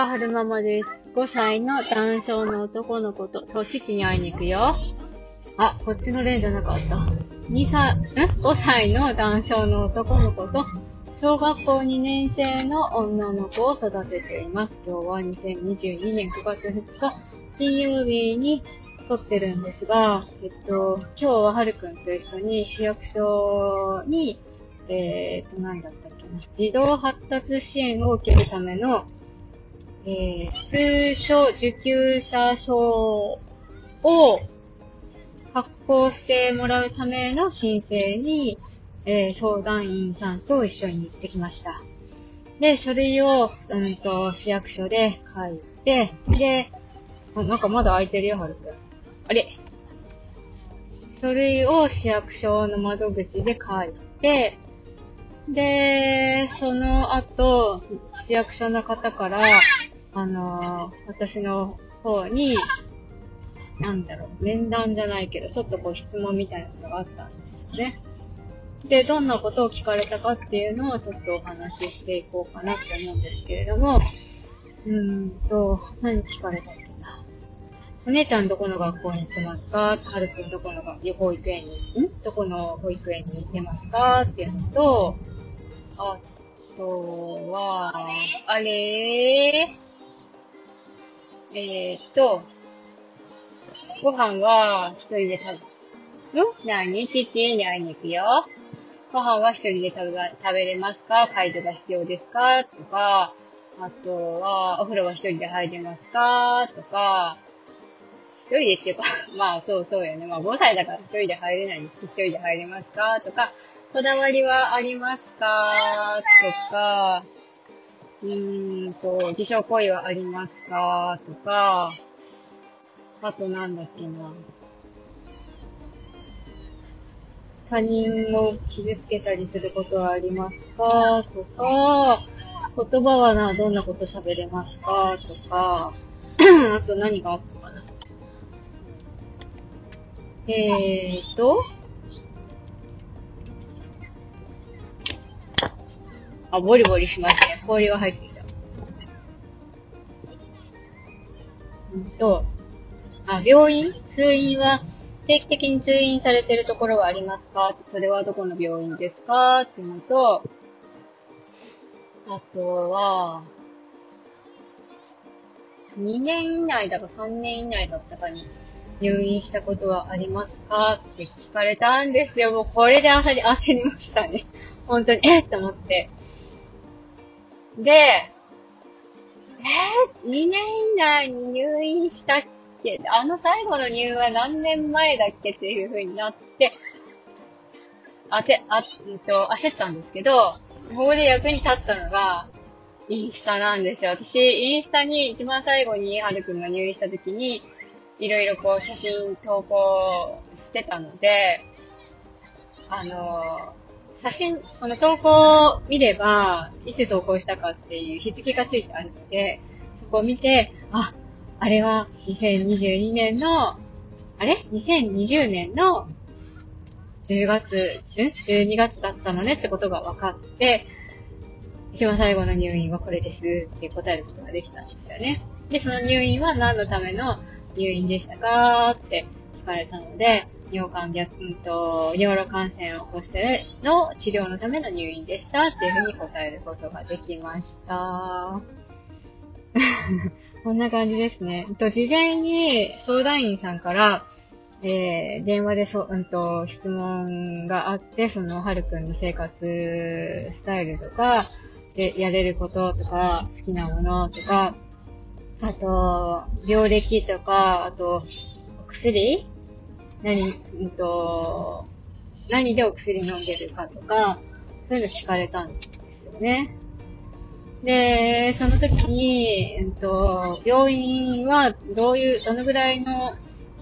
は、春ママです。5歳の男性の男の子と、そう、父に会いに行くよ。あ、こっちの例じゃなかった。2歳、ん ?5 歳の男性の男の子と、小学校2年生の女の子を育てています。今日は2022年9月2日、金曜日に撮ってるんですが、えっと、今日ははるくんと一緒に市役所に、えー、っと、何だったっけな、児童発達支援を受けるための、えー、通所受給者証を発行してもらうための申請に、えー、相談員さんと一緒に行ってきました。で、書類を、うんと、市役所で書いて、で、あ、なんかまだ空いてるよ、はるくん。あれ書類を市役所の窓口で書いて、で、その後、市役所の方から、あのー、私の方に、なんだろう、面談じゃないけど、ちょっとこう質問みたいなのがあったんですよね。で、どんなことを聞かれたかっていうのをちょっとお話ししていこうかなって思うんですけれども、うーんと、何聞かれたっけな。お姉ちゃんどこの学校に行ってますか？はるくんどこの保育園に、ん？どこの保育園に行ってますか？っていうのと、あとは、あれー？えー、っと、ご飯は一人で食べ、ん何？父に会いに行くよ。ご飯は一人で食べ食べれますか？介助が必要ですか？とか、あとは、お風呂は一人で入れますか？とか、一人でっていうか、まあそうそうよね。まあ5歳だから一人で入れない。んです一人で入れますか？とか、こだわりはありますか？とか、うーんと、自傷行為はありますか？とか、あとなんだっけな。他人を傷つけたりすることはありますか？とか、言葉はな、どんなこと喋れますか？とか、あと何があったかな。えーと、あ、ボリボリしましたね。氷が入ってきた。うんと、あ、病院？通院は定期的に通院されてるところはありますか？それはどこの病院ですか？っていうのと、あとは、2年以内だか3年以内だったかに入院したことはありますか？って聞かれたんですよ。もうこれで焦り、焦りましたね。本当に、えっ？と思って。で、えー、2年以内に入院したっけ？あの最後の入院は何年前だっけっていう風になって、あて、あ、えっと、焦ったんですけど、ここで役に立ったのが、インスタなんですよ。私、インスタに一番最後にはるくんが入院した時に、いろいろこう写真投稿してたので、あの写真、この投稿を見れば、いつ投稿したかっていう日付がついてあるので、そこを見て、あ、あれは2022年の、あれ ?2020 年の10月、ん ?12 月だったのね？ってことが分かって、一番最後の入院はこれですって答えることができたんですよね。で、その入院は何のための入院でしたか？って聞かれたので、尿管逆、うんと、尿路感染を起こしての治療のための入院でしたっていうふうに答えることができました。こんな感じですね。と、事前に相談員さんから、えー、電話でそ、うんと、質問があって、その、はるくんの生活スタイルとか、で、やれることとか、好きなものとか、あと、病歴とか、あと、薬？何、うんと、何でお薬飲んでるかとか、そういうの聞かれたんですよね。で、その時に、うんと、病院はどういう、どのぐらいの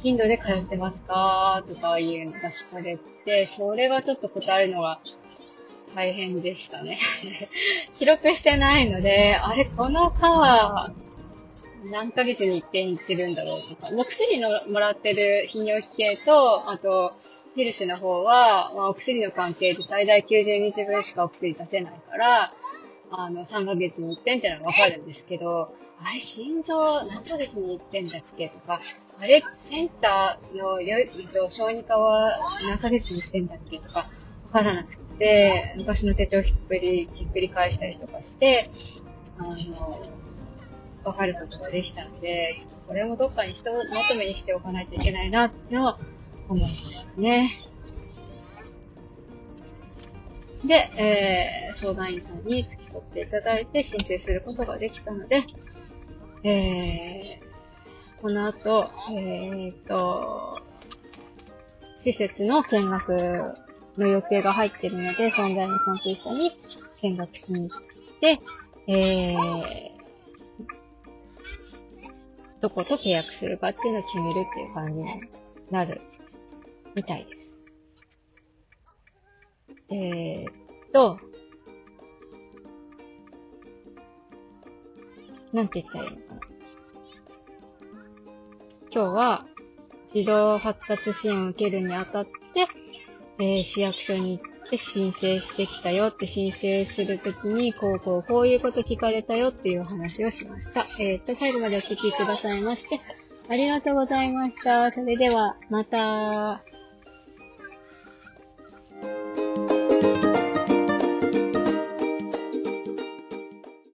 頻度で通ってますかとかいうのが聞かれて、それがちょっと答えるのが大変でしたね。記録してないので、あれ、この川、何ヶ月に一遍行ってるんだろうとか、お薬のもらってる泌尿器系と、あと、ヒルシュの方は、まあ、お薬の関係で最大90日分しかお薬出せないから、あの、3ヶ月に一遍ってのはわかるんですけど、あれ、心臓何ヶ月に一遍だっけとか、あれ、センターのよ、と、小児科は何ヶ月に一遍だっけとか、わからなくて、昔の手帳ひっくり、ひっくり返したりとかして、あの、わかることができたので、これもどっかに人まとめにしておかないといけないなっての思いましたね。で、えー、相談員さんに付き添っていただいて申請することができたので、えー、この後、えー、と、施設の見学の予定が入ってるので、存在にさんと一緒に見学しに行って、えー、どこと契約するかっていうのを決めるっていう感じになるみたいです。えー、っと、なんて言ったらいいのかな。今日は、児童発達支援を受けるにあたって、えー、市役所に行って申請してきたよって申請するときに、こうこうこういうこと聞かれたよっていう話をしました。えー、っと、最後までお聞きくださいまして、ありがとうございました。それでは、また。